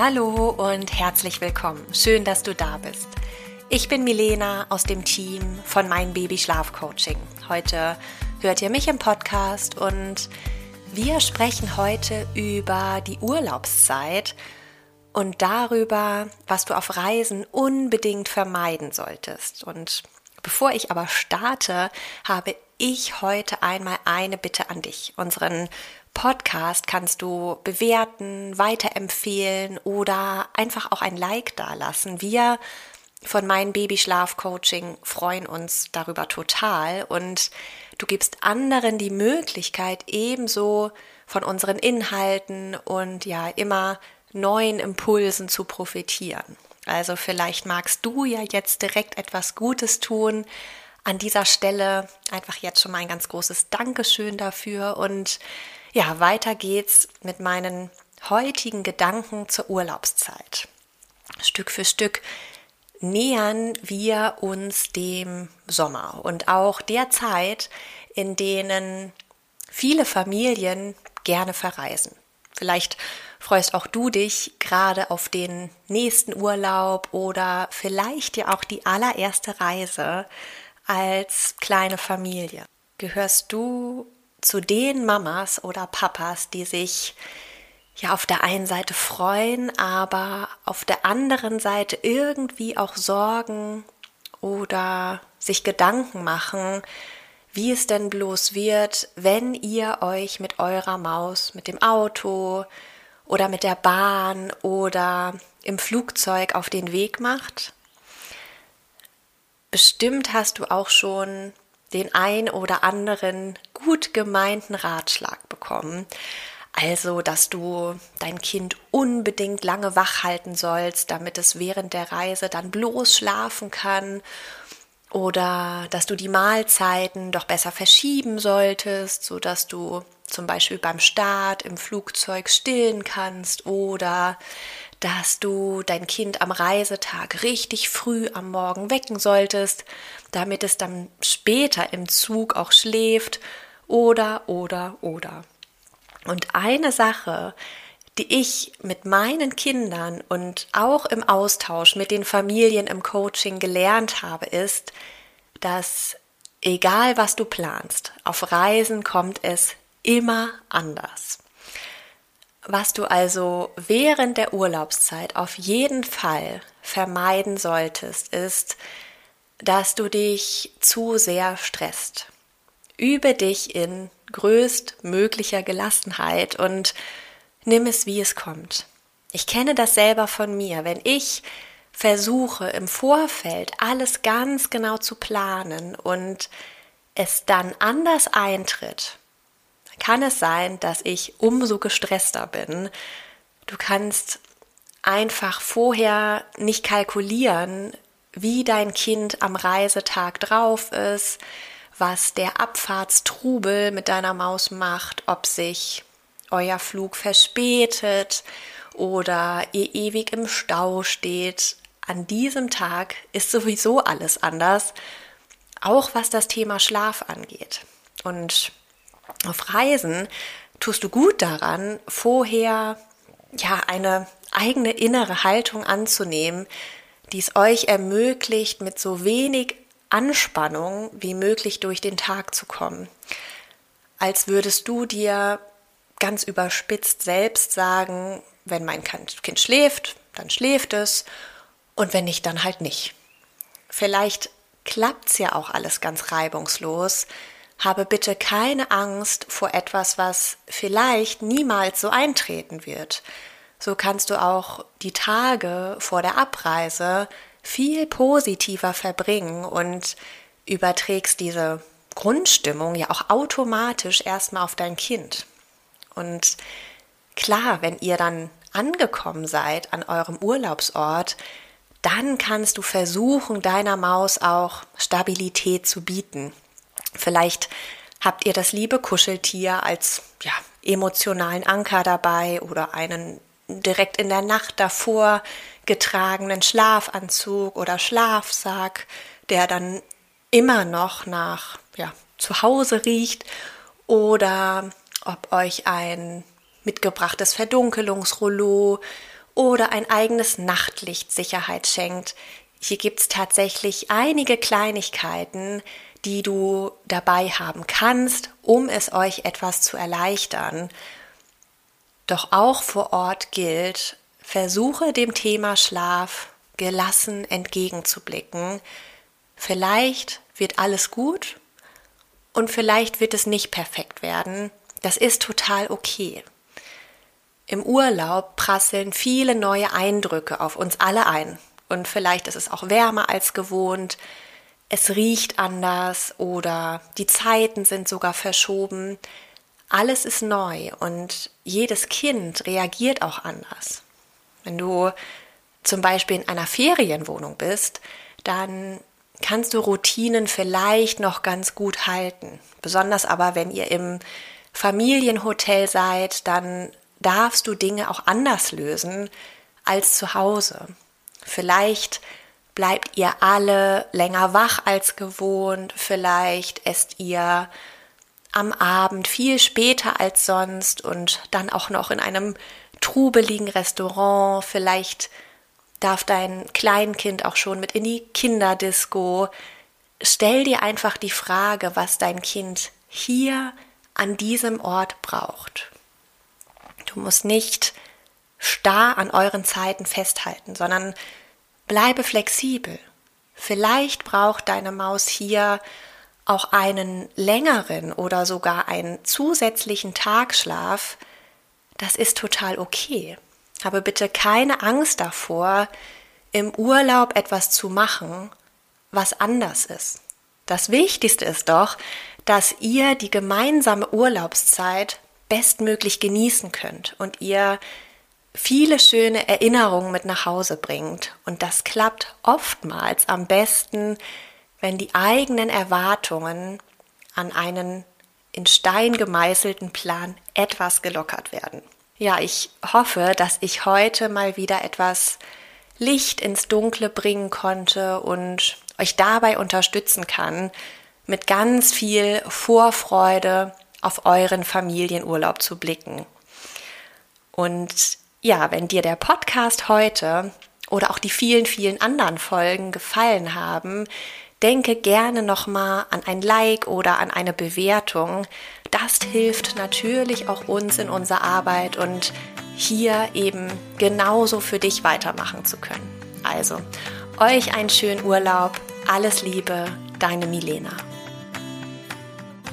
Hallo und herzlich willkommen. Schön, dass du da bist. Ich bin Milena aus dem Team von Mein Baby Schlaf Coaching. Heute hört ihr mich im Podcast und wir sprechen heute über die Urlaubszeit und darüber, was du auf Reisen unbedingt vermeiden solltest. Und bevor ich aber starte, habe ich heute einmal eine Bitte an dich, unseren Podcast kannst du bewerten, weiterempfehlen oder einfach auch ein Like dalassen. Wir von meinem Babyschlaf-Coaching freuen uns darüber total und du gibst anderen die Möglichkeit, ebenso von unseren Inhalten und ja immer neuen Impulsen zu profitieren. Also vielleicht magst du ja jetzt direkt etwas Gutes tun. An dieser Stelle einfach jetzt schon mal ein ganz großes Dankeschön dafür und ja, weiter geht's mit meinen heutigen Gedanken zur Urlaubszeit. Stück für Stück nähern wir uns dem Sommer und auch der Zeit, in denen viele Familien gerne verreisen. Vielleicht freust auch du dich gerade auf den nächsten Urlaub oder vielleicht ja auch die allererste Reise als kleine Familie. Gehörst du zu den Mamas oder Papas, die sich ja auf der einen Seite freuen, aber auf der anderen Seite irgendwie auch Sorgen oder sich Gedanken machen, wie es denn bloß wird, wenn ihr euch mit eurer Maus, mit dem Auto oder mit der Bahn oder im Flugzeug auf den Weg macht. Bestimmt hast du auch schon den ein oder anderen gut gemeinten Ratschlag bekommen. Also, dass du dein Kind unbedingt lange wach halten sollst, damit es während der Reise dann bloß schlafen kann. Oder dass du die Mahlzeiten doch besser verschieben solltest, so dass du zum Beispiel beim Start im Flugzeug stillen kannst. Oder dass du dein Kind am Reisetag richtig früh am Morgen wecken solltest, damit es dann später im Zug auch schläft oder oder oder. Und eine Sache, die ich mit meinen Kindern und auch im Austausch mit den Familien im Coaching gelernt habe, ist, dass egal was du planst, auf Reisen kommt es immer anders. Was du also während der Urlaubszeit auf jeden Fall vermeiden solltest, ist, dass du dich zu sehr stresst. Übe dich in größtmöglicher Gelassenheit und nimm es, wie es kommt. Ich kenne das selber von mir. Wenn ich versuche im Vorfeld alles ganz genau zu planen und es dann anders eintritt, kann es sein, dass ich umso gestresster bin. Du kannst einfach vorher nicht kalkulieren, wie dein Kind am Reisetag drauf ist, was der Abfahrtstrubel mit deiner Maus macht, ob sich euer Flug verspätet oder ihr ewig im Stau steht. An diesem Tag ist sowieso alles anders, auch was das Thema Schlaf angeht. Und auf Reisen tust du gut daran, vorher ja eine eigene innere Haltung anzunehmen, die es euch ermöglicht, mit so wenig Anspannung wie möglich durch den Tag zu kommen. Als würdest du dir ganz überspitzt selbst sagen, wenn mein Kind schläft, dann schläft es und wenn nicht, dann halt nicht. Vielleicht klappt's ja auch alles ganz reibungslos, habe bitte keine Angst vor etwas, was vielleicht niemals so eintreten wird. So kannst du auch die Tage vor der Abreise viel positiver verbringen und überträgst diese Grundstimmung ja auch automatisch erstmal auf dein Kind. Und klar, wenn ihr dann angekommen seid an eurem Urlaubsort, dann kannst du versuchen, deiner Maus auch Stabilität zu bieten. Vielleicht habt ihr das liebe Kuscheltier als ja, emotionalen Anker dabei oder einen direkt in der Nacht davor getragenen Schlafanzug oder Schlafsack, der dann immer noch nach ja, zu Hause riecht oder ob euch ein mitgebrachtes Verdunkelungsrollo oder ein eigenes Nachtlicht Sicherheit schenkt. Hier gibt es tatsächlich einige Kleinigkeiten, die du dabei haben kannst, um es euch etwas zu erleichtern. Doch auch vor Ort gilt, versuche dem Thema Schlaf gelassen entgegenzublicken. Vielleicht wird alles gut und vielleicht wird es nicht perfekt werden. Das ist total okay. Im Urlaub prasseln viele neue Eindrücke auf uns alle ein. Und vielleicht ist es auch wärmer als gewohnt, es riecht anders oder die Zeiten sind sogar verschoben. Alles ist neu und jedes Kind reagiert auch anders. Wenn du zum Beispiel in einer Ferienwohnung bist, dann kannst du Routinen vielleicht noch ganz gut halten. Besonders aber, wenn ihr im Familienhotel seid, dann darfst du Dinge auch anders lösen als zu Hause. Vielleicht bleibt ihr alle länger wach als gewohnt, vielleicht esst ihr am Abend viel später als sonst und dann auch noch in einem trubeligen Restaurant, vielleicht darf dein Kleinkind auch schon mit in die Kinderdisco. Stell dir einfach die Frage, was dein Kind hier an diesem Ort braucht. Du musst nicht starr an euren Zeiten festhalten, sondern bleibe flexibel. Vielleicht braucht deine Maus hier auch einen längeren oder sogar einen zusätzlichen Tagschlaf. Das ist total okay. Habe bitte keine Angst davor, im Urlaub etwas zu machen, was anders ist. Das Wichtigste ist doch, dass ihr die gemeinsame Urlaubszeit bestmöglich genießen könnt und ihr viele schöne Erinnerungen mit nach Hause bringt. Und das klappt oftmals am besten, wenn die eigenen Erwartungen an einen in Stein gemeißelten Plan etwas gelockert werden. Ja, ich hoffe, dass ich heute mal wieder etwas Licht ins Dunkle bringen konnte und euch dabei unterstützen kann, mit ganz viel Vorfreude auf euren Familienurlaub zu blicken. Und ja, wenn dir der Podcast heute oder auch die vielen, vielen anderen Folgen gefallen haben, denke gerne nochmal an ein Like oder an eine Bewertung. Das hilft natürlich auch uns in unserer Arbeit und hier eben genauso für dich weitermachen zu können. Also, euch einen schönen Urlaub. Alles Liebe, deine Milena.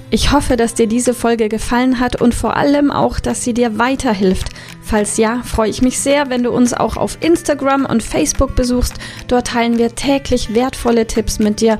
Ich hoffe, dass dir diese Folge gefallen hat und vor allem auch, dass sie dir weiterhilft. Falls ja, freue ich mich sehr, wenn du uns auch auf Instagram und Facebook besuchst. Dort teilen wir täglich wertvolle Tipps mit dir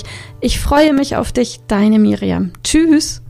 Ich freue mich auf dich, deine Miriam. Tschüss.